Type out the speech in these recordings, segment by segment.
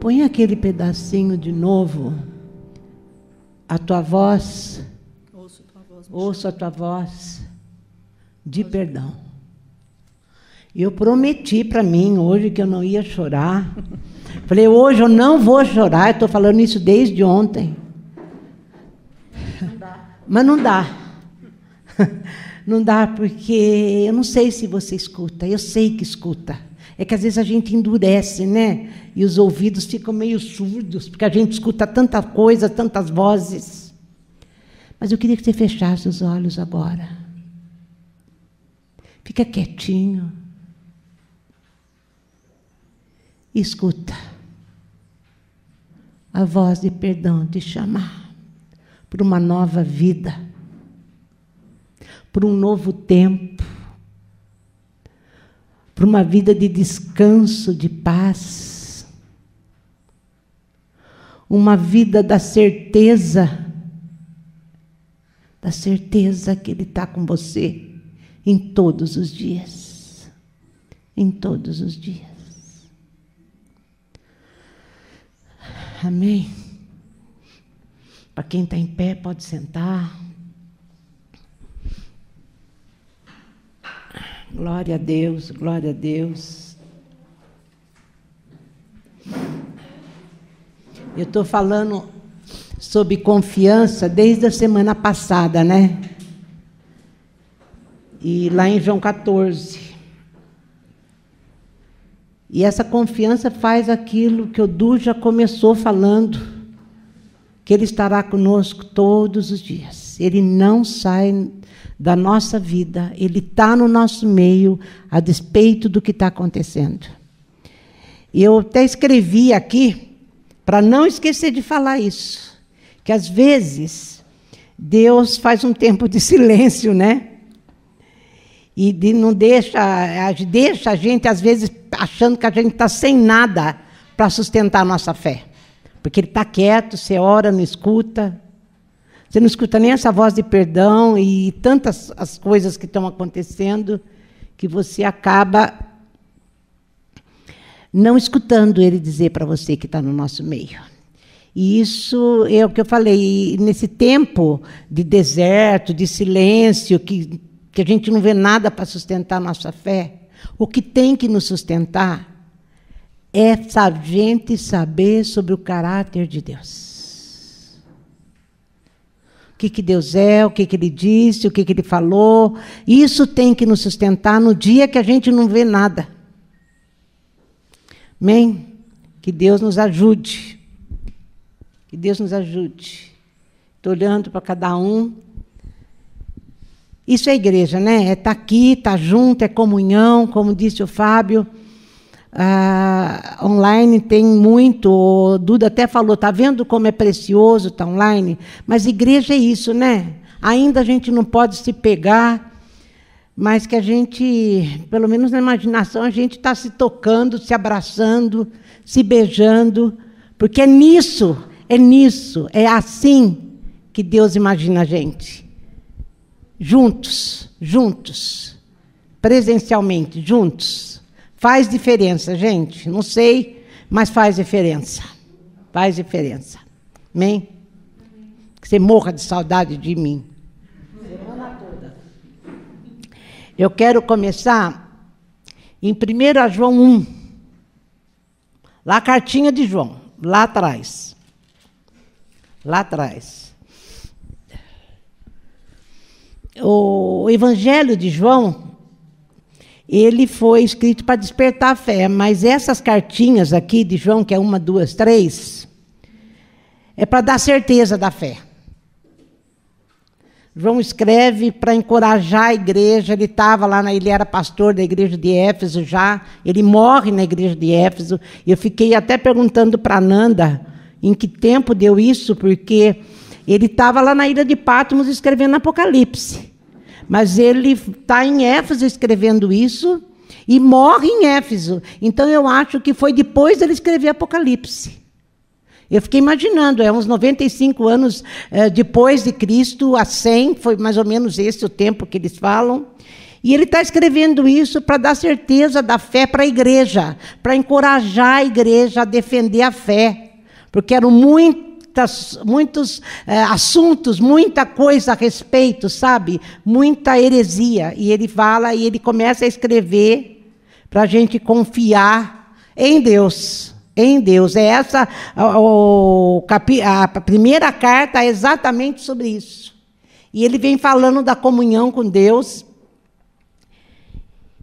Põe aquele pedacinho de novo. A tua voz. Ouço tua voz. Ouço a tua voz de perdão. Eu prometi para mim hoje que eu não ia chorar. Falei, hoje eu não vou chorar. Estou falando isso desde ontem. Não dá. Mas não dá. Não dá porque eu não sei se você escuta. Eu sei que escuta. É que às vezes a gente endurece, né? E os ouvidos ficam meio surdos, porque a gente escuta tanta coisa, tantas vozes. Mas eu queria que você fechasse os olhos agora. Fica quietinho. E escuta. A voz de perdão te chamar para uma nova vida, para um novo tempo, para uma vida de descanso, de paz, uma vida da certeza, da certeza que Ele está com você em todos os dias, em todos os dias. Amém. Para quem está em pé, pode sentar. Glória a Deus, glória a Deus. Eu estou falando sobre confiança desde a semana passada, né? E lá em João 14. E essa confiança faz aquilo que o Du já começou falando, que Ele estará conosco todos os dias. Ele não sai da nossa vida, Ele está no nosso meio, a despeito do que está acontecendo. Eu até escrevi aqui, para não esquecer de falar isso, que às vezes Deus faz um tempo de silêncio, né? E de, não deixa, deixa a gente, às vezes, achando que a gente está sem nada para sustentar a nossa fé. Porque ele está quieto, você ora, não escuta. Você não escuta nem essa voz de perdão e tantas as coisas que estão acontecendo que você acaba não escutando ele dizer para você que está no nosso meio. E isso é o que eu falei. nesse tempo de deserto, de silêncio, que que a gente não vê nada para sustentar a nossa fé, o que tem que nos sustentar é a gente saber sobre o caráter de Deus. O que, que Deus é, o que, que Ele disse, o que, que Ele falou. Isso tem que nos sustentar no dia que a gente não vê nada. Amém? Que Deus nos ajude. Que Deus nos ajude. Estou olhando para cada um. Isso é igreja, né? É estar tá aqui, estar tá junto, é comunhão, como disse o Fábio. Ah, online tem muito, o Duda até falou, tá vendo como é precioso tá online? Mas igreja é isso, né? Ainda a gente não pode se pegar, mas que a gente, pelo menos na imaginação, a gente está se tocando, se abraçando, se beijando, porque é nisso, é nisso, é assim que Deus imagina a gente juntos, juntos, presencialmente, juntos. Faz diferença, gente. Não sei, mas faz diferença. Faz diferença. Amém? Que você morra de saudade de mim. Semana toda. Eu quero começar em 1 João 1. Lá a cartinha de João, lá atrás. Lá atrás o Evangelho de João, ele foi escrito para despertar a fé, mas essas cartinhas aqui de João, que é uma, duas, três, é para dar certeza da fé. João escreve para encorajar a igreja. Ele estava lá, na, ele era pastor da igreja de Éfeso já. Ele morre na igreja de Éfeso. Eu fiquei até perguntando para Nanda em que tempo deu isso, porque ele estava lá na ilha de Patmos escrevendo Apocalipse. Mas ele está em Éfeso escrevendo isso e morre em Éfeso. Então eu acho que foi depois dele escrever Apocalipse. Eu fiquei imaginando, é uns 95 anos é, depois de Cristo, a 100, foi mais ou menos esse o tempo que eles falam. E ele está escrevendo isso para dar certeza da fé para a igreja, para encorajar a igreja a defender a fé, porque eram muitas, muitos é, assuntos, muita coisa a respeito, sabe? Muita heresia. E ele fala e ele começa a escrever para a gente confiar em Deus em Deus. É essa a, primeira carta é exatamente sobre isso. E ele vem falando da comunhão com Deus.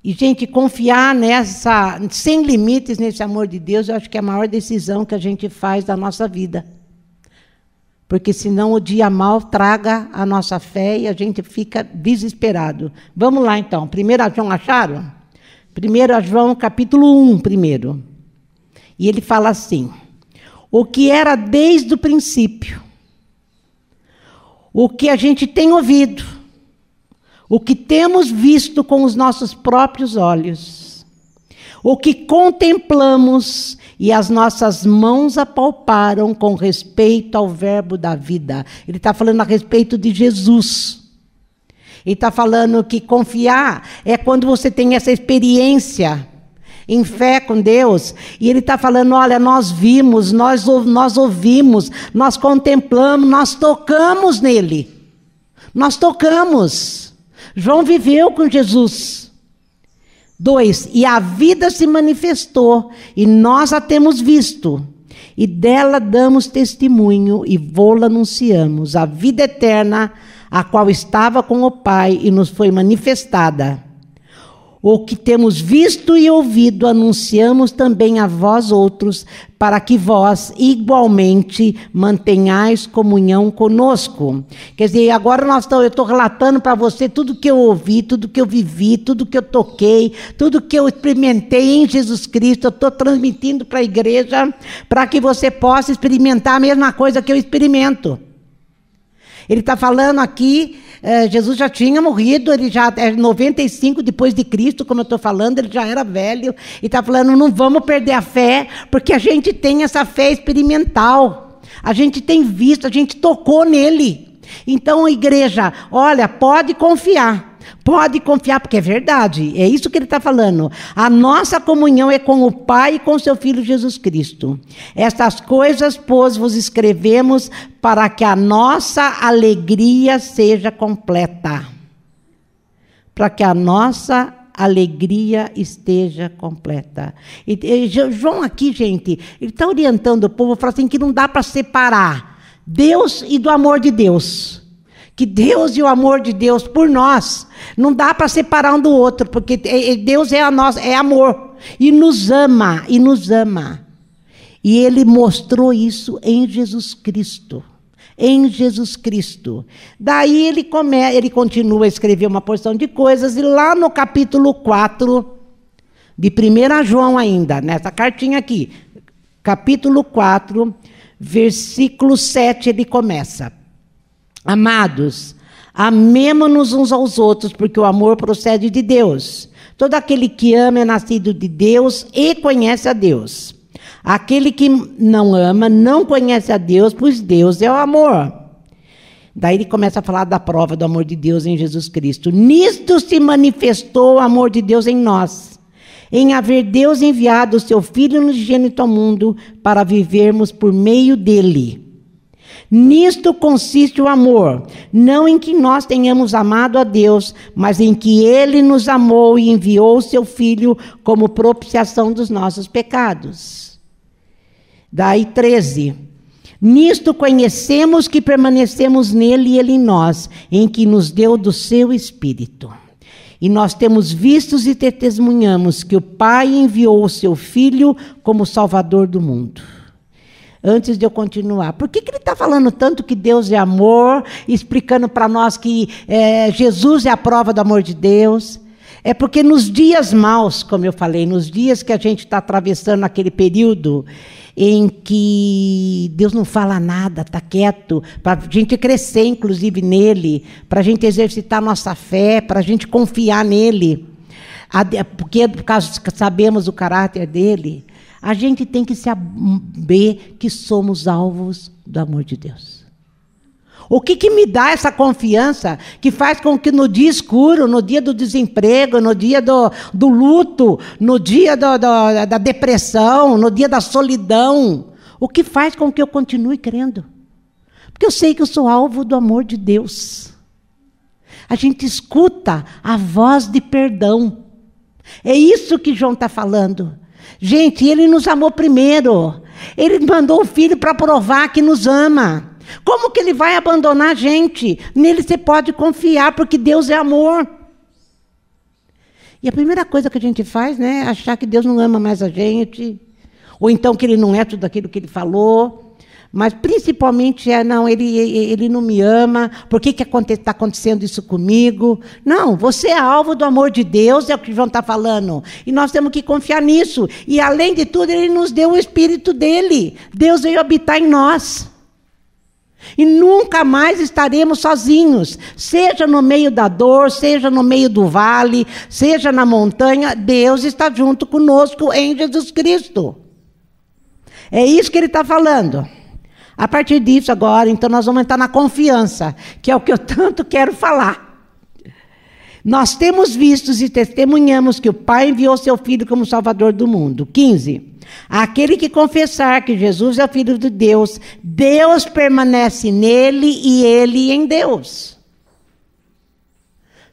E, gente, confiar nessa, sem limites nesse amor de Deus, eu acho que é a maior decisão que a gente faz da nossa vida. Porque senão o dia mal traga a nossa fé e a gente fica desesperado. Vamos lá então. 1 João acharam? 1 João capítulo 1, primeiro. E ele fala assim: o que era desde o princípio, o que a gente tem ouvido, o que temos visto com os nossos próprios olhos, o que contemplamos e as nossas mãos apalparam com respeito ao Verbo da vida. Ele está falando a respeito de Jesus. Ele está falando que confiar é quando você tem essa experiência em fé com Deus, e ele está falando: olha, nós vimos, nós, nós ouvimos, nós contemplamos, nós tocamos nele. Nós tocamos. João viveu com Jesus. Dois, e a vida se manifestou, e nós a temos visto, e dela damos testemunho e vô-la anunciamos, a vida eterna, a qual estava com o Pai e nos foi manifestada. O que temos visto e ouvido, anunciamos também a vós outros, para que vós igualmente mantenhais comunhão conosco. Quer dizer, agora nós tô, eu estou relatando para você tudo que eu ouvi, tudo que eu vivi, tudo que eu toquei, tudo que eu experimentei em Jesus Cristo. Eu estou transmitindo para a igreja, para que você possa experimentar a mesma coisa que eu experimento. Ele está falando aqui é, Jesus já tinha morrido, ele já é 95 depois de Cristo, como eu estou falando, ele já era velho, e está falando: não vamos perder a fé, porque a gente tem essa fé experimental, a gente tem visto, a gente tocou nele. Então, igreja, olha, pode confiar. Pode confiar, porque é verdade, é isso que ele está falando. A nossa comunhão é com o Pai e com seu Filho Jesus Cristo. Estas coisas, pois, vos escrevemos para que a nossa alegria seja completa. Para que a nossa alegria esteja completa. E, e, João aqui, gente, ele está orientando o povo, falando assim, que não dá para separar Deus e do amor de Deus. Que Deus e o amor de Deus por nós não dá para separar um do outro, porque Deus é a nossa, é amor e nos ama e nos ama. E ele mostrou isso em Jesus Cristo. Em Jesus Cristo. Daí ele, come, ele continua a escrever uma porção de coisas, e lá no capítulo 4, de 1 João ainda, nessa cartinha aqui, capítulo 4, versículo 7, ele começa. Amados, amemo-nos uns aos outros, porque o amor procede de Deus. Todo aquele que ama é nascido de Deus e conhece a Deus. Aquele que não ama não conhece a Deus, pois Deus é o amor. Daí ele começa a falar da prova do amor de Deus em Jesus Cristo. Nisto se manifestou o amor de Deus em nós, em haver Deus enviado o seu Filho unigênito ao mundo para vivermos por meio dele. Nisto consiste o amor, não em que nós tenhamos amado a Deus, mas em que Ele nos amou e enviou o seu Filho como propiciação dos nossos pecados. Daí 13. Nisto conhecemos que permanecemos nele e ele em nós, em que nos deu do seu Espírito. E nós temos vistos e testemunhamos que o Pai enviou o seu Filho como Salvador do mundo antes de eu continuar. Por que, que ele está falando tanto que Deus é amor, explicando para nós que é, Jesus é a prova do amor de Deus? É porque nos dias maus, como eu falei, nos dias que a gente está atravessando aquele período em que Deus não fala nada, está quieto, para a gente crescer, inclusive, nele, para a gente exercitar nossa fé, para a gente confiar nele, porque por causa sabemos o caráter dele. A gente tem que saber que somos alvos do amor de Deus. O que, que me dá essa confiança que faz com que no dia escuro, no dia do desemprego, no dia do, do luto, no dia do, do, da depressão, no dia da solidão, o que faz com que eu continue crendo? Porque eu sei que eu sou alvo do amor de Deus. A gente escuta a voz de perdão. É isso que João está falando. Gente, ele nos amou primeiro. Ele mandou o filho para provar que nos ama. Como que ele vai abandonar a gente? Nele você pode confiar, porque Deus é amor. E a primeira coisa que a gente faz, né, é achar que Deus não ama mais a gente, ou então que ele não é tudo aquilo que ele falou. Mas principalmente é, não, ele, ele não me ama, por que está acontecendo isso comigo? Não, você é alvo do amor de Deus, é o que João está falando. E nós temos que confiar nisso. E além de tudo, ele nos deu o Espírito dele. Deus veio habitar em nós. E nunca mais estaremos sozinhos, seja no meio da dor, seja no meio do vale, seja na montanha, Deus está junto conosco em Jesus Cristo. É isso que ele está falando. A partir disso, agora, então, nós vamos entrar na confiança, que é o que eu tanto quero falar. Nós temos vistos e testemunhamos que o Pai enviou seu Filho como Salvador do mundo. 15. Aquele que confessar que Jesus é o Filho de Deus, Deus permanece nele e ele em Deus.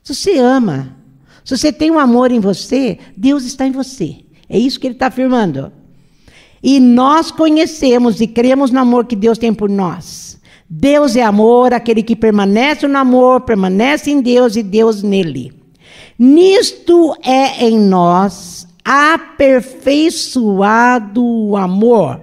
Se você ama, se você tem um amor em você, Deus está em você. É isso que ele está afirmando. E nós conhecemos e cremos no amor que Deus tem por nós. Deus é amor, aquele que permanece no amor, permanece em Deus e Deus nele. Nisto é em nós aperfeiçoado o amor,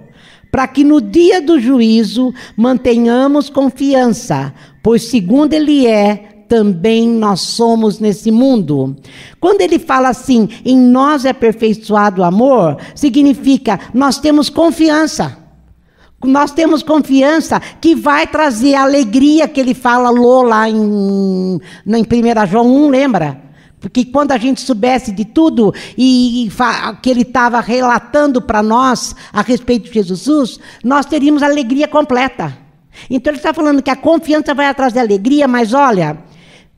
para que no dia do juízo mantenhamos confiança, pois segundo ele é, também nós somos nesse mundo. Quando ele fala assim, em nós é aperfeiçoado o amor, significa nós temos confiança. Nós temos confiança que vai trazer a alegria que ele fala lá em, em 1 João 1, lembra? Porque quando a gente soubesse de tudo e que ele estava relatando para nós a respeito de Jesus, nós teríamos alegria completa. Então ele está falando que a confiança vai trazer alegria, mas olha,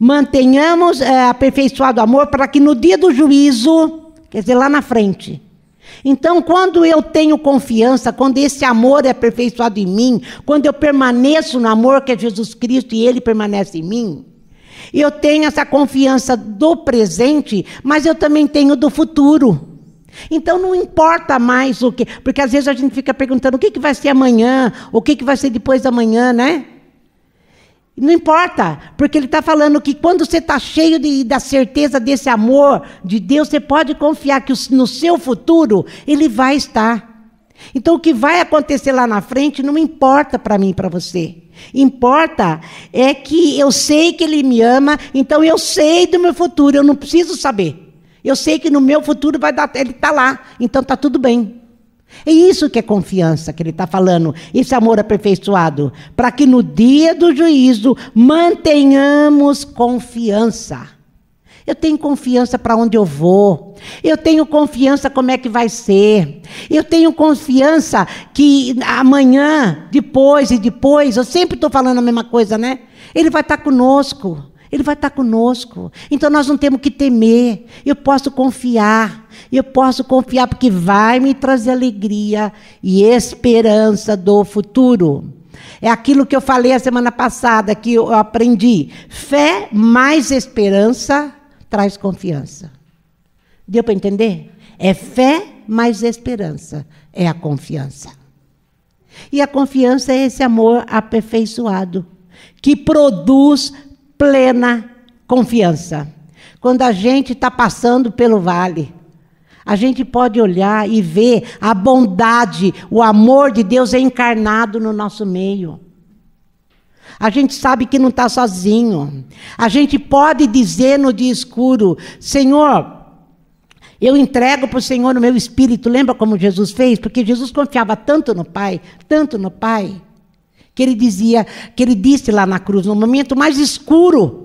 mantenhamos é, aperfeiçoado amor para que no dia do juízo, quer dizer, lá na frente. Então, quando eu tenho confiança, quando esse amor é aperfeiçoado em mim, quando eu permaneço no amor que é Jesus Cristo e ele permanece em mim, eu tenho essa confiança do presente, mas eu também tenho do futuro. Então não importa mais o que, porque às vezes a gente fica perguntando o que, que vai ser amanhã, o que, que vai ser depois da manhã, né? Não importa, porque ele está falando que quando você está cheio de, da certeza desse amor de Deus, você pode confiar que no seu futuro ele vai estar. Então, o que vai acontecer lá na frente não importa para mim e para você. Importa é que eu sei que Ele me ama, então eu sei do meu futuro, eu não preciso saber. Eu sei que no meu futuro vai dar, Ele está lá, então está tudo bem. É isso que é confiança que ele está falando, esse amor aperfeiçoado, para que no dia do juízo mantenhamos confiança. Eu tenho confiança para onde eu vou. Eu tenho confiança como é que vai ser. Eu tenho confiança que amanhã, depois e depois, eu sempre estou falando a mesma coisa, né? Ele vai estar tá conosco. Ele vai estar conosco. Então nós não temos que temer. Eu posso confiar. Eu posso confiar porque vai me trazer alegria e esperança do futuro. É aquilo que eu falei a semana passada, que eu aprendi. Fé mais esperança traz confiança. Deu para entender? É fé mais esperança. É a confiança. E a confiança é esse amor aperfeiçoado, que produz plena confiança. Quando a gente está passando pelo vale, a gente pode olhar e ver a bondade, o amor de Deus encarnado no nosso meio. A gente sabe que não está sozinho. A gente pode dizer no dia escuro: Senhor, eu entrego para o Senhor o meu espírito. Lembra como Jesus fez? Porque Jesus confiava tanto no Pai, tanto no Pai que ele dizia, que ele disse lá na cruz, no momento mais escuro,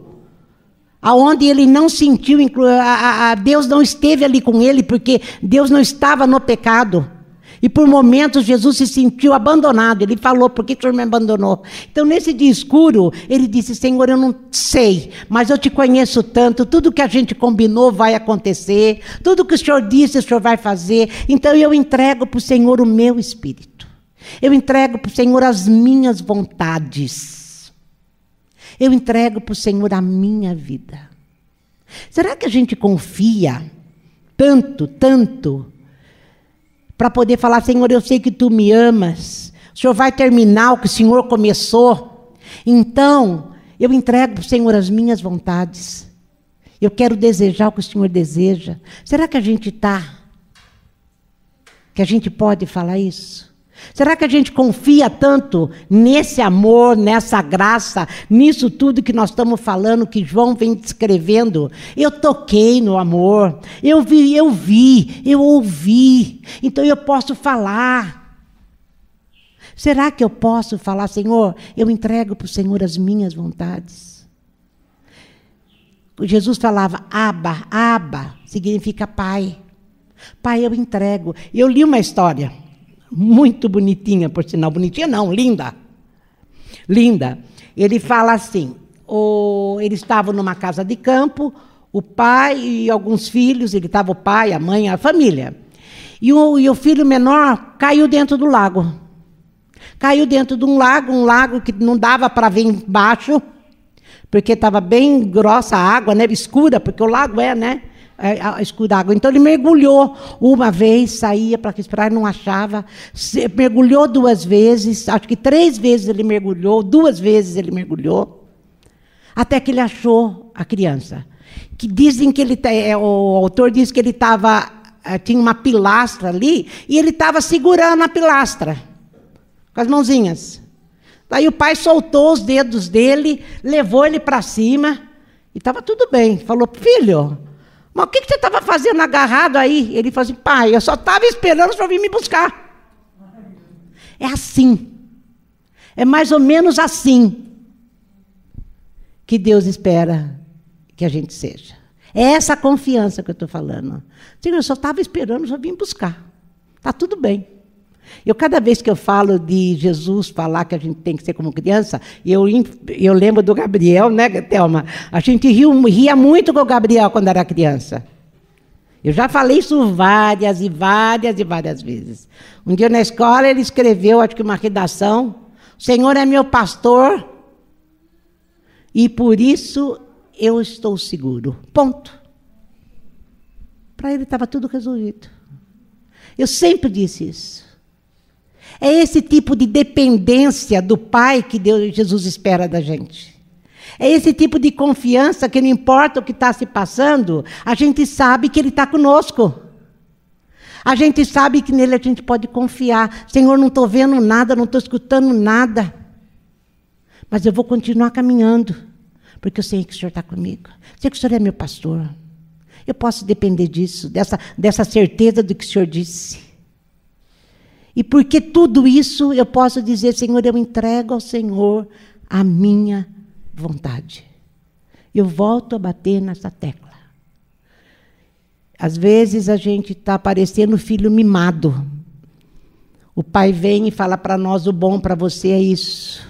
aonde ele não sentiu, a, a, Deus não esteve ali com ele, porque Deus não estava no pecado. E por momentos Jesus se sentiu abandonado. Ele falou: Por que o Senhor me abandonou? Então, nesse dia escuro, ele disse: Senhor, eu não sei, mas eu te conheço tanto. Tudo que a gente combinou vai acontecer. Tudo que o Senhor disse, o Senhor vai fazer. Então, eu entrego para o Senhor o meu espírito. Eu entrego para o Senhor as minhas vontades. Eu entrego para o Senhor a minha vida. Será que a gente confia tanto, tanto, para poder falar: Senhor, eu sei que tu me amas, o Senhor vai terminar o que o Senhor começou, então eu entrego para o Senhor as minhas vontades. Eu quero desejar o que o Senhor deseja. Será que a gente está? Que a gente pode falar isso? Será que a gente confia tanto nesse amor, nessa graça, nisso tudo que nós estamos falando, que João vem descrevendo? Eu toquei no amor, eu vi, eu vi, eu ouvi, então eu posso falar. Será que eu posso falar, Senhor, eu entrego para o Senhor as minhas vontades? Jesus falava, Aba, Aba, significa pai. Pai, eu entrego. Eu li uma história muito bonitinha, por sinal. Bonitinha não, linda. Linda. Ele fala assim: o, ele estava numa casa de campo, o pai e alguns filhos, ele estava o pai, a mãe, a família. E o, e o filho menor caiu dentro do lago. Caiu dentro de um lago, um lago que não dava para ver embaixo, porque estava bem grossa a água, né, escura, porque o lago é, né? É, a escura d'água. Então ele mergulhou uma vez, saía para esperar, não achava. Se, mergulhou duas vezes, acho que três vezes ele mergulhou, duas vezes ele mergulhou, até que ele achou a criança. Que dizem que ele, é, o autor diz que ele estava, é, tinha uma pilastra ali, e ele estava segurando a pilastra, com as mãozinhas. Daí o pai soltou os dedos dele, levou ele para cima, e estava tudo bem. Falou, filho, mas o que, você estava fazendo agarrado aí? Ele falou assim, pai, eu só estava esperando senhor vir me buscar. É assim. É mais ou menos assim que Deus espera que a gente seja. É essa confiança que eu estou falando. Senhor, eu só estava esperando senhor vir buscar. Está tudo bem. Eu, cada vez que eu falo de Jesus falar que a gente tem que ser como criança, eu, eu lembro do Gabriel, né, Thelma? A gente riu, ria muito com o Gabriel quando era criança. Eu já falei isso várias e várias e várias vezes. Um dia na escola ele escreveu, acho que uma redação: O Senhor é meu pastor e por isso eu estou seguro. Ponto. Para ele estava tudo resolvido. Eu sempre disse isso. É esse tipo de dependência do Pai que Deus, Jesus espera da gente. É esse tipo de confiança que não importa o que está se passando, a gente sabe que Ele está conosco. A gente sabe que nele a gente pode confiar. Senhor, não estou vendo nada, não estou escutando nada. Mas eu vou continuar caminhando, porque eu sei que o Senhor está comigo. Sei que o Senhor é meu pastor. Eu posso depender disso, dessa, dessa certeza do que o Senhor disse. E porque tudo isso eu posso dizer, Senhor, eu entrego ao Senhor a minha vontade. Eu volto a bater nessa tecla. Às vezes a gente está parecendo filho mimado. O pai vem e fala para nós: o bom para você é isso.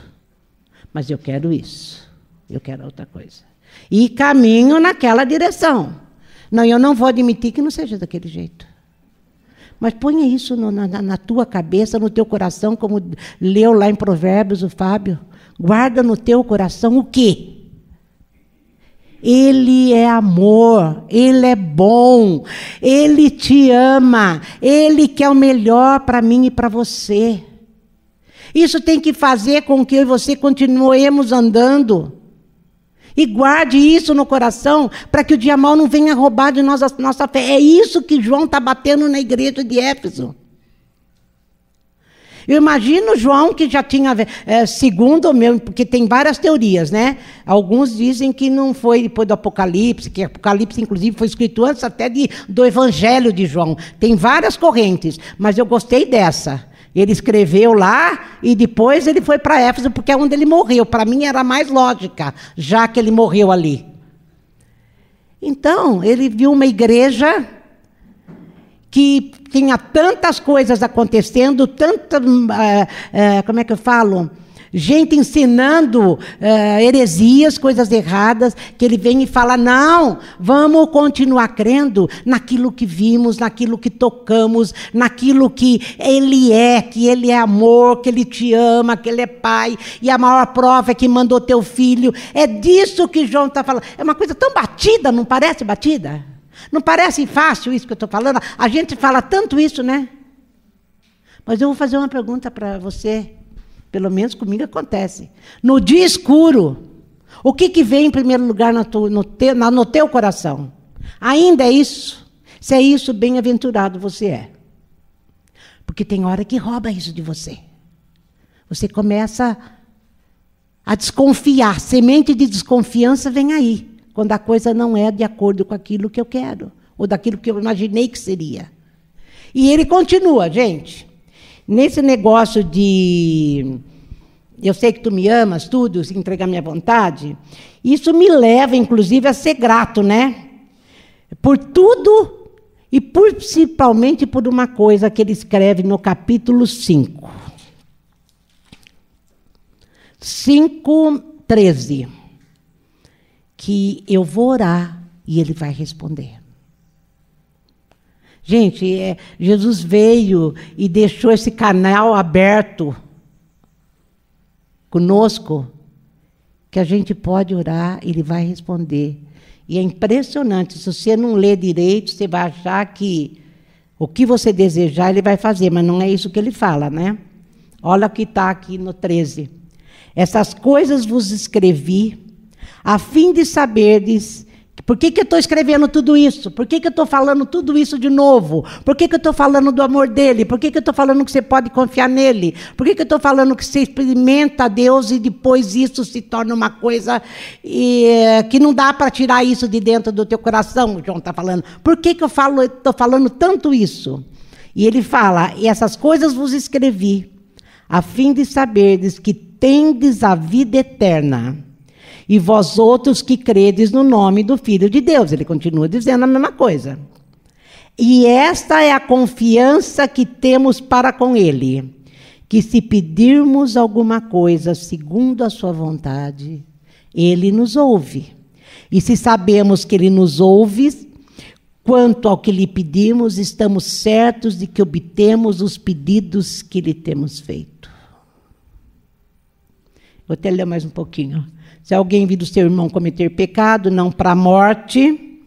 Mas eu quero isso. Eu quero outra coisa. E caminho naquela direção. Não, eu não vou admitir que não seja daquele jeito. Mas ponha isso no, na, na, tua cabeça, no teu coração, como leu lá em Provérbios o Fábio. Guarda no teu coração o quê? Ele é amor, Ele é bom, Ele te ama, Ele quer o melhor para mim e para você. Isso tem que fazer com que eu e você continuemos andando. E guarde isso no coração para que o dia mal não venha roubar de nós a nossa fé. É isso que João está batendo na igreja de Éfeso. Eu imagino João que já tinha, é, segundo o meu, porque tem várias teorias, né? Alguns dizem que não foi depois do Apocalipse, que Apocalipse, inclusive, foi escrito antes até de, do Evangelho de João. Tem várias correntes, mas eu gostei dessa. Ele escreveu lá e depois ele foi para Éfeso, porque é onde ele morreu. Para mim era mais lógica, já que ele morreu ali. Então, ele viu uma igreja que tinha tantas coisas acontecendo, tanta. Uh, uh, como é que eu falo? Gente ensinando uh, heresias, coisas erradas, que ele vem e fala: não, vamos continuar crendo naquilo que vimos, naquilo que tocamos, naquilo que ele é, que ele é amor, que ele te ama, que ele é pai, e a maior prova é que mandou teu filho. É disso que João está falando. É uma coisa tão batida, não parece batida? Não parece fácil isso que eu estou falando? A gente fala tanto isso, né? Mas eu vou fazer uma pergunta para você. Pelo menos comigo acontece. No dia escuro, o que, que vem em primeiro lugar no, tu, no, te, no teu coração? Ainda é isso? Se é isso, bem-aventurado você é. Porque tem hora que rouba isso de você. Você começa a desconfiar. Semente de desconfiança vem aí, quando a coisa não é de acordo com aquilo que eu quero, ou daquilo que eu imaginei que seria. E ele continua, gente. Nesse negócio de eu sei que tu me amas, tudo, entregar minha vontade, isso me leva, inclusive, a ser grato, né? Por tudo e principalmente por uma coisa que ele escreve no capítulo 5. 5, 13. Que eu vou orar e ele vai responder. Gente, é, Jesus veio e deixou esse canal aberto conosco, que a gente pode orar, ele vai responder. E é impressionante, se você não lê direito, você vai achar que o que você desejar, ele vai fazer, mas não é isso que ele fala, né? Olha o que está aqui no 13. Essas coisas vos escrevi, a fim de saberdes por que, que eu estou escrevendo tudo isso? Por que, que eu estou falando tudo isso de novo? Por que, que eu estou falando do amor dele? Por que, que eu estou falando que você pode confiar nele? Por que, que eu estou falando que você experimenta Deus e depois isso se torna uma coisa e, que não dá para tirar isso de dentro do teu coração? O João está falando. Por que, que eu estou falando tanto isso? E ele fala: E essas coisas vos escrevi, a fim de saberdes que tendes a vida eterna e vós outros que credes no nome do Filho de Deus. Ele continua dizendo a mesma coisa. E esta é a confiança que temos para com Ele, que se pedirmos alguma coisa segundo a Sua vontade, Ele nos ouve. E se sabemos que Ele nos ouve, quanto ao que lhe pedimos, estamos certos de que obtemos os pedidos que lhe temos feito. Vou até ler mais um pouquinho. Se alguém vir do seu irmão cometer pecado, não para a morte,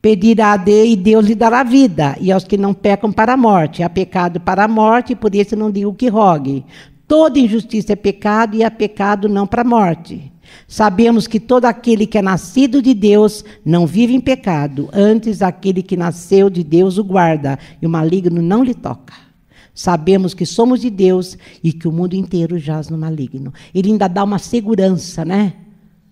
pedirá a Deus e Deus lhe dará vida. E aos que não pecam para a morte, há pecado para a morte, e por isso não digo que rogue. Toda injustiça é pecado e há pecado não para a morte. Sabemos que todo aquele que é nascido de Deus não vive em pecado, antes aquele que nasceu de Deus o guarda, e o maligno não lhe toca. Sabemos que somos de Deus e que o mundo inteiro jaz no maligno. Ele ainda dá uma segurança, né?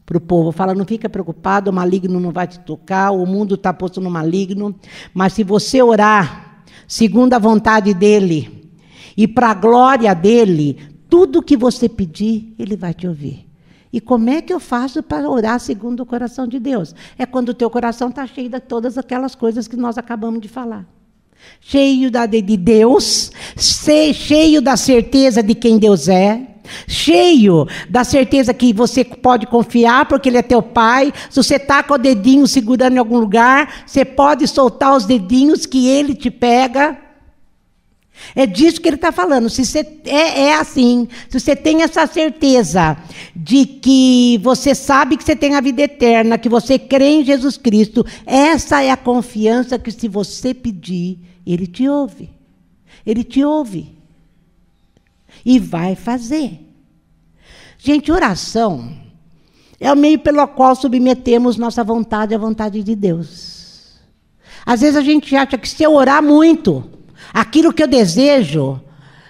Para o povo. Fala, não fica preocupado, o maligno não vai te tocar, o mundo está posto no maligno. Mas se você orar segundo a vontade dEle e para a glória dEle, tudo que você pedir, Ele vai te ouvir. E como é que eu faço para orar segundo o coração de Deus? É quando o teu coração está cheio de todas aquelas coisas que nós acabamos de falar cheio da, de Deus, cheio da certeza de quem Deus é, cheio da certeza que você pode confiar, porque Ele é teu Pai. Se você está com o dedinho segurando em algum lugar, você pode soltar os dedinhos que Ele te pega. É disso que ele está falando. Se você é, é, assim, se você tem essa certeza de que você sabe que você tem a vida eterna, que você crê em Jesus Cristo, essa é a confiança que, se você pedir, ele te ouve. Ele te ouve. E vai fazer. Gente, oração é o meio pelo qual submetemos nossa vontade à vontade de Deus. Às vezes a gente acha que se eu orar muito, aquilo que eu desejo,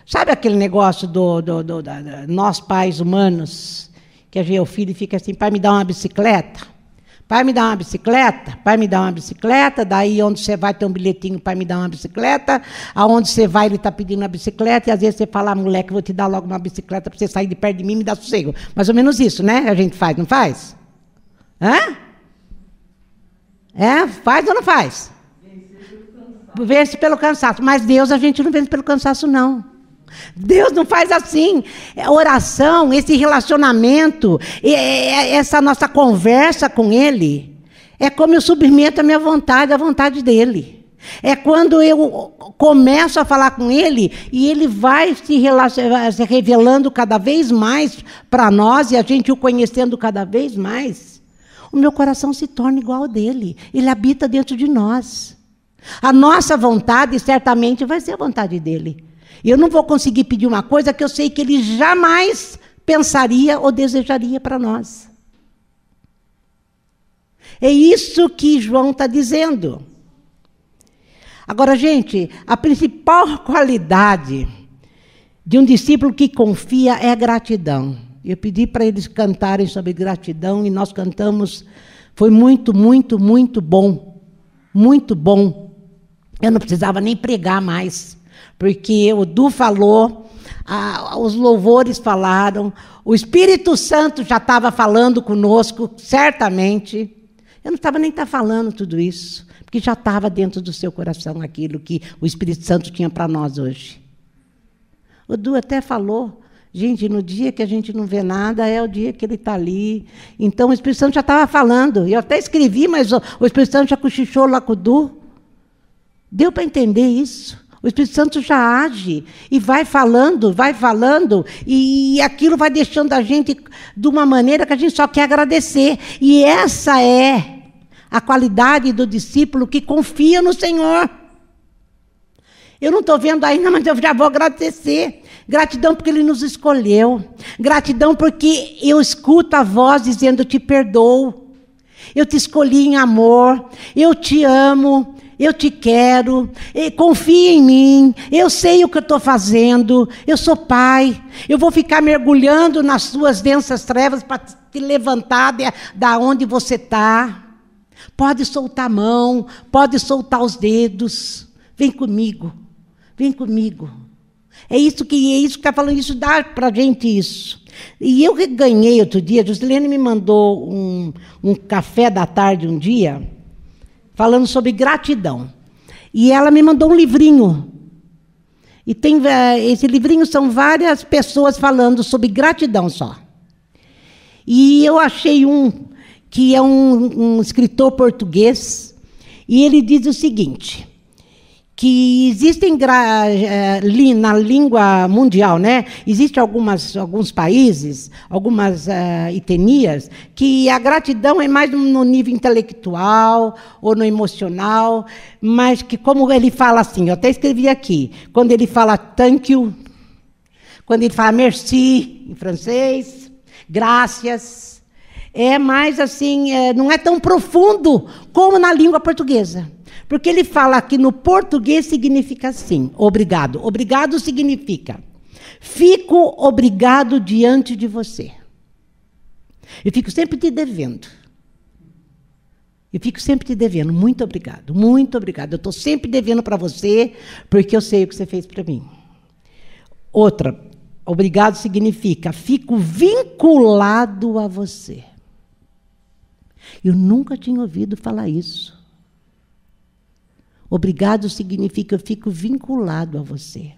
sabe aquele negócio do, do, do da, nós pais humanos, que a gente, o filho fica assim, pai, me dá uma bicicleta? Pai, me dá uma bicicleta? Pai, me dá uma bicicleta? Daí, onde você vai, tem um bilhetinho, pai, me dá uma bicicleta. Aonde você vai, ele está pedindo uma bicicleta. E às vezes você fala, ah, moleque, vou te dar logo uma bicicleta para você sair de perto de mim e me dar sossego. Mais ou menos isso, né? A gente faz, não faz? Hã? É? Faz ou não faz? Vence pelo cansaço. Mas Deus a gente não vence pelo cansaço, não. Deus não faz assim. É oração, esse relacionamento, essa nossa conversa com Ele, é como eu submeto a minha vontade, a vontade dEle. É quando eu começo a falar com Ele e Ele vai se, se revelando cada vez mais para nós e a gente o conhecendo cada vez mais. O meu coração se torna igual ao dele. Ele habita dentro de nós. A nossa vontade certamente vai ser a vontade dele. Eu não vou conseguir pedir uma coisa que eu sei que ele jamais pensaria ou desejaria para nós. É isso que João está dizendo. Agora, gente, a principal qualidade de um discípulo que confia é a gratidão. Eu pedi para eles cantarem sobre gratidão e nós cantamos. Foi muito, muito, muito bom. Muito bom. Eu não precisava nem pregar mais porque o Du falou, a, os louvores falaram, o Espírito Santo já estava falando conosco, certamente. Eu não estava nem tá falando tudo isso, porque já estava dentro do seu coração aquilo que o Espírito Santo tinha para nós hoje. O Du até falou, gente, no dia que a gente não vê nada é o dia que ele está ali. Então o Espírito Santo já estava falando. Eu até escrevi, mas o, o Espírito Santo já cochichou lá com o Du. Deu para entender isso. O Espírito Santo já age e vai falando, vai falando, e aquilo vai deixando a gente de uma maneira que a gente só quer agradecer. E essa é a qualidade do discípulo que confia no Senhor. Eu não estou vendo ainda, mas eu já vou agradecer. Gratidão porque Ele nos escolheu. Gratidão porque eu escuto a voz dizendo: Te perdoo. Eu te escolhi em amor. Eu te amo eu te quero, confia em mim, eu sei o que eu estou fazendo, eu sou pai, eu vou ficar mergulhando nas suas densas trevas para te levantar de, da onde você está. Pode soltar a mão, pode soltar os dedos. Vem comigo, vem comigo. É isso que é isso que está falando, isso dá para gente isso. E eu ganhei outro dia, a Josilene me mandou um, um café da tarde um dia falando sobre gratidão. E ela me mandou um livrinho. E tem eh, esse livrinho são várias pessoas falando sobre gratidão só. E eu achei um que é um, um escritor português e ele diz o seguinte: que existem eh, na língua mundial, né? Existem algumas, alguns países, algumas uh, etnias, que a gratidão é mais no nível intelectual ou no emocional, mas que, como ele fala assim, eu até escrevi aqui, quando ele fala thank you, quando ele fala merci em francês, graças, é mais assim, é, não é tão profundo como na língua portuguesa. Porque ele fala que no português significa assim: obrigado. Obrigado significa fico obrigado diante de você. Eu fico sempre te devendo. Eu fico sempre te devendo. Muito obrigado, muito obrigado. Eu estou sempre devendo para você, porque eu sei o que você fez para mim. Outra, obrigado significa fico vinculado a você. Eu nunca tinha ouvido falar isso. Obrigado significa eu fico vinculado a você.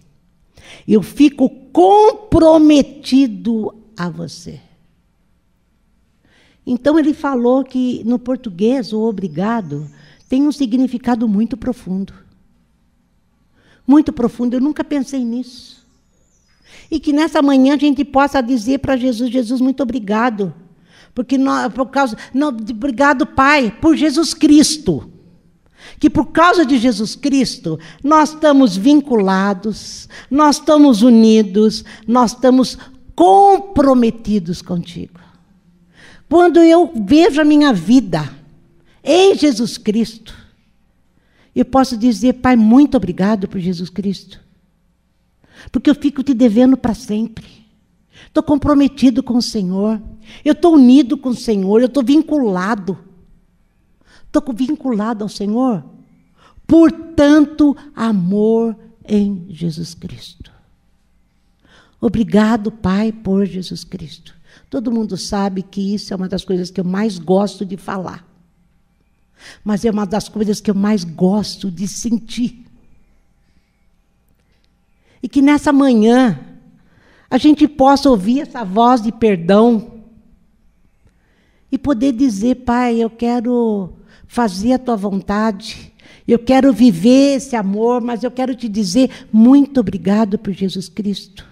Eu fico comprometido a você. Então ele falou que no português o obrigado tem um significado muito profundo. Muito profundo, eu nunca pensei nisso. E que nessa manhã a gente possa dizer para Jesus: Jesus, muito obrigado. Porque nós, por causa. Não, obrigado, Pai, por Jesus Cristo que por causa de Jesus Cristo, nós estamos vinculados, nós estamos unidos, nós estamos comprometidos contigo. Quando eu vejo a minha vida em Jesus Cristo, eu posso dizer, Pai, muito obrigado por Jesus Cristo. Porque eu fico te devendo para sempre. Estou comprometido com o Senhor. Eu estou unido com o Senhor. Eu estou vinculado. Estou vinculado ao Senhor. Portanto, amor em Jesus Cristo. Obrigado, Pai, por Jesus Cristo. Todo mundo sabe que isso é uma das coisas que eu mais gosto de falar. Mas é uma das coisas que eu mais gosto de sentir. E que nessa manhã a gente possa ouvir essa voz de perdão e poder dizer, Pai, eu quero fazer a tua vontade, eu quero viver esse amor, mas eu quero te dizer muito obrigado por Jesus Cristo.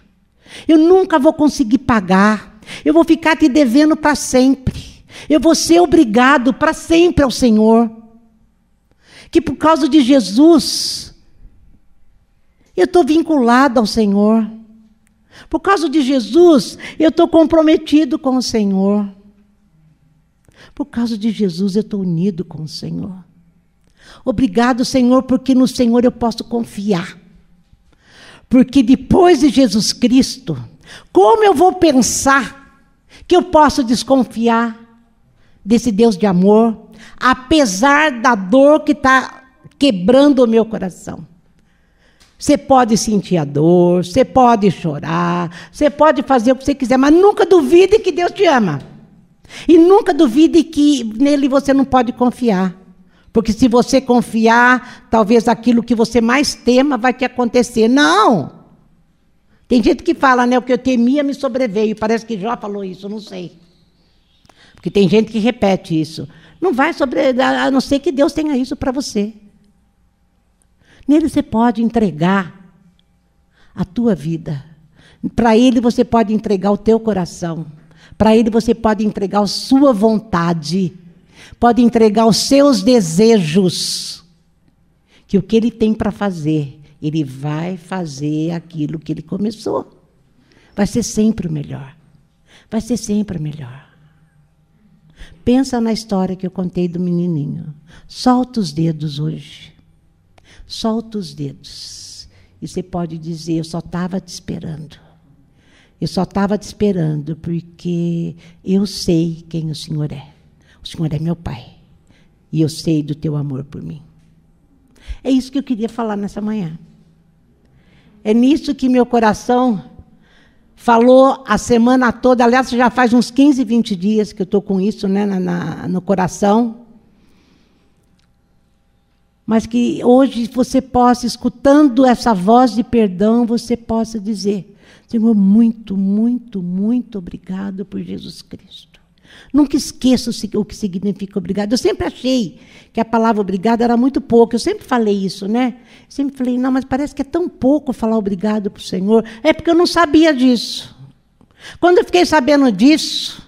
Eu nunca vou conseguir pagar, eu vou ficar te devendo para sempre. Eu vou ser obrigado para sempre ao Senhor. Que por causa de Jesus, eu estou vinculado ao Senhor. Por causa de Jesus, eu estou comprometido com o Senhor. Por causa de Jesus, eu estou unido com o Senhor. Obrigado, Senhor, porque no Senhor eu posso confiar. Porque depois de Jesus Cristo, como eu vou pensar que eu posso desconfiar desse Deus de amor, apesar da dor que está quebrando o meu coração? Você pode sentir a dor, você pode chorar, você pode fazer o que você quiser, mas nunca duvide que Deus te ama. E nunca duvide que nele você não pode confiar. Porque se você confiar, talvez aquilo que você mais tema vai te acontecer. Não! Tem gente que fala, né? O que eu temia me sobreveio. Parece que Jó falou isso, não sei. Porque tem gente que repete isso. Não vai sobre, a não ser que Deus tenha isso para você. Nele você pode entregar a tua vida. Para ele você pode entregar o teu coração. Para Ele você pode entregar a sua vontade, pode entregar os seus desejos, que o que Ele tem para fazer, Ele vai fazer aquilo que Ele começou. Vai ser sempre o melhor. Vai ser sempre o melhor. Pensa na história que eu contei do menininho. Solta os dedos hoje. Solta os dedos. E você pode dizer: Eu só estava te esperando. Eu só estava te esperando porque eu sei quem o Senhor é. O Senhor é meu Pai. E eu sei do teu amor por mim. É isso que eu queria falar nessa manhã. É nisso que meu coração falou a semana toda. Aliás, já faz uns 15, 20 dias que eu estou com isso né, na, na, no coração. Mas que hoje você possa, escutando essa voz de perdão, você possa dizer: Senhor, muito, muito, muito obrigado por Jesus Cristo. Nunca esqueça o que significa obrigado. Eu sempre achei que a palavra obrigado era muito pouco. Eu sempre falei isso, né? sempre falei, não, mas parece que é tão pouco falar obrigado para o Senhor. É porque eu não sabia disso. Quando eu fiquei sabendo disso,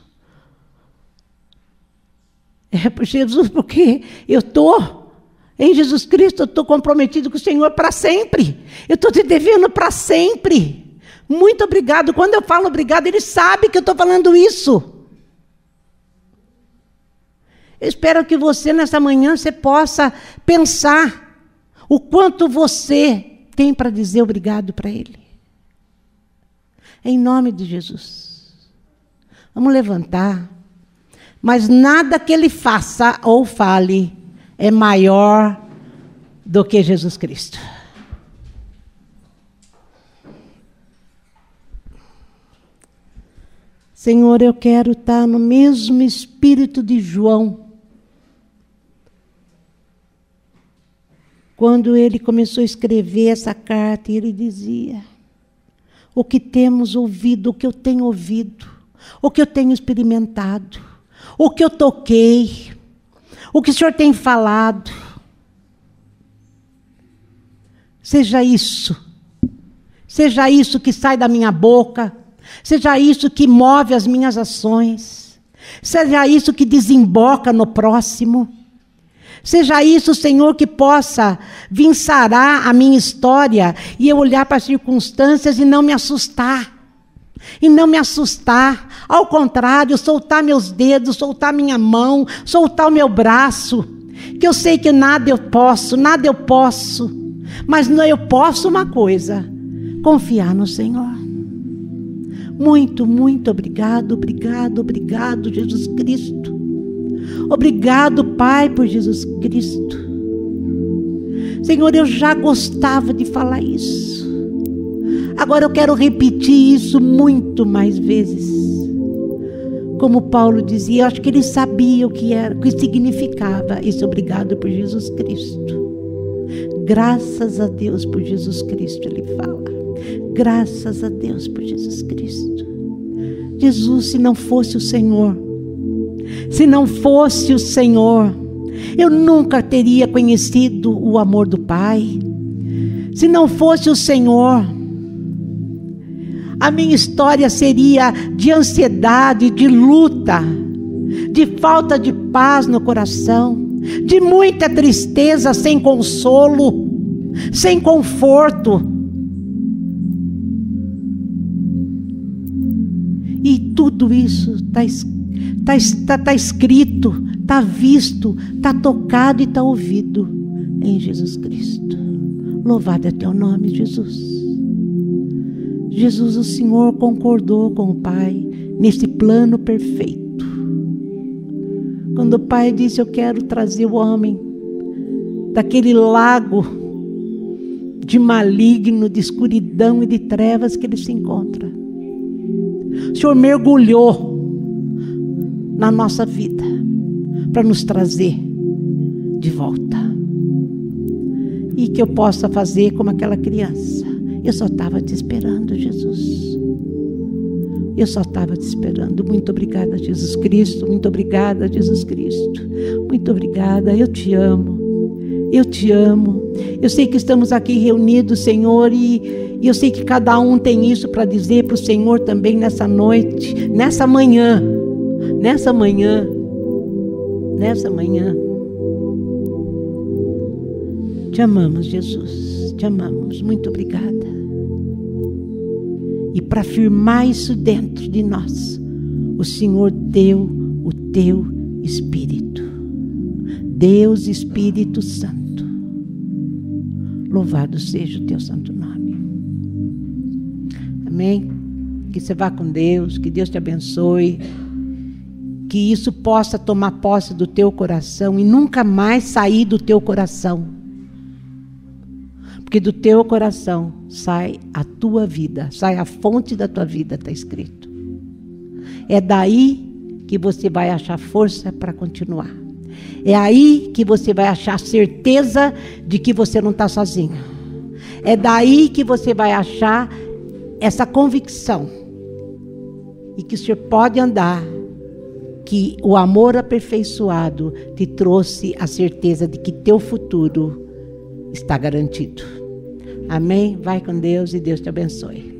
é por Jesus, porque eu estou em Jesus Cristo, eu estou comprometido com o Senhor para sempre. Eu estou te devendo para sempre. Muito obrigado. Quando eu falo obrigado, ele sabe que eu estou falando isso. Eu espero que você, nessa manhã, você possa pensar o quanto você tem para dizer obrigado para Ele. Em nome de Jesus. Vamos levantar. Mas nada que Ele faça ou fale é maior do que Jesus Cristo. Senhor, eu quero estar no mesmo espírito de João. Quando ele começou a escrever essa carta, ele dizia: O que temos ouvido, o que eu tenho ouvido, o que eu tenho experimentado, o que eu toquei, o que o Senhor tem falado. Seja isso, seja isso que sai da minha boca Seja isso que move as minhas ações. Seja isso que desemboca no próximo. Seja isso, Senhor, que possa vir sarar a minha história e eu olhar para as circunstâncias e não me assustar. E não me assustar. Ao contrário, soltar meus dedos, soltar minha mão, soltar o meu braço. Que eu sei que nada eu posso, nada eu posso. Mas não eu posso uma coisa: confiar no Senhor. Muito, muito obrigado, obrigado, obrigado, Jesus Cristo. Obrigado, Pai, por Jesus Cristo. Senhor, eu já gostava de falar isso. Agora eu quero repetir isso muito mais vezes. Como Paulo dizia, eu acho que ele sabia o que era, o que significava esse obrigado por Jesus Cristo. Graças a Deus por Jesus Cristo, ele fala. Graças a Deus por Jesus Cristo. Jesus, se não fosse o Senhor, se não fosse o Senhor, eu nunca teria conhecido o amor do Pai. Se não fosse o Senhor, a minha história seria de ansiedade, de luta, de falta de paz no coração, de muita tristeza, sem consolo, sem conforto. E tudo isso está tá, tá, tá escrito, está visto, está tocado e está ouvido em Jesus Cristo. Louvado é teu nome, Jesus. Jesus, o Senhor concordou com o Pai nesse plano perfeito. Quando o Pai disse: Eu quero trazer o homem daquele lago de maligno, de escuridão e de trevas que ele se encontra. O Senhor mergulhou na nossa vida para nos trazer de volta. E que eu possa fazer como aquela criança eu só estava te esperando. Eu só estava te esperando. Muito obrigada, Jesus Cristo. Muito obrigada, Jesus Cristo. Muito obrigada. Eu te amo. Eu te amo. Eu sei que estamos aqui reunidos, Senhor, e, e eu sei que cada um tem isso para dizer para o Senhor também nessa noite, nessa manhã. Nessa manhã. Nessa manhã. Te amamos, Jesus. Te amamos. Muito obrigada e para firmar isso dentro de nós, o Senhor deu o teu Espírito. Deus Espírito Santo. Louvado seja o teu santo nome. Amém? Que você vá com Deus, que Deus te abençoe. Que isso possa tomar posse do teu coração e nunca mais sair do teu coração. Porque do teu coração sai a tua vida, sai a fonte da tua vida, está escrito. É daí que você vai achar força para continuar. É aí que você vai achar certeza de que você não está sozinho. É daí que você vai achar essa convicção e que o Senhor pode andar, que o amor aperfeiçoado te trouxe a certeza de que teu futuro está garantido. Amém? Vai com Deus e Deus te abençoe.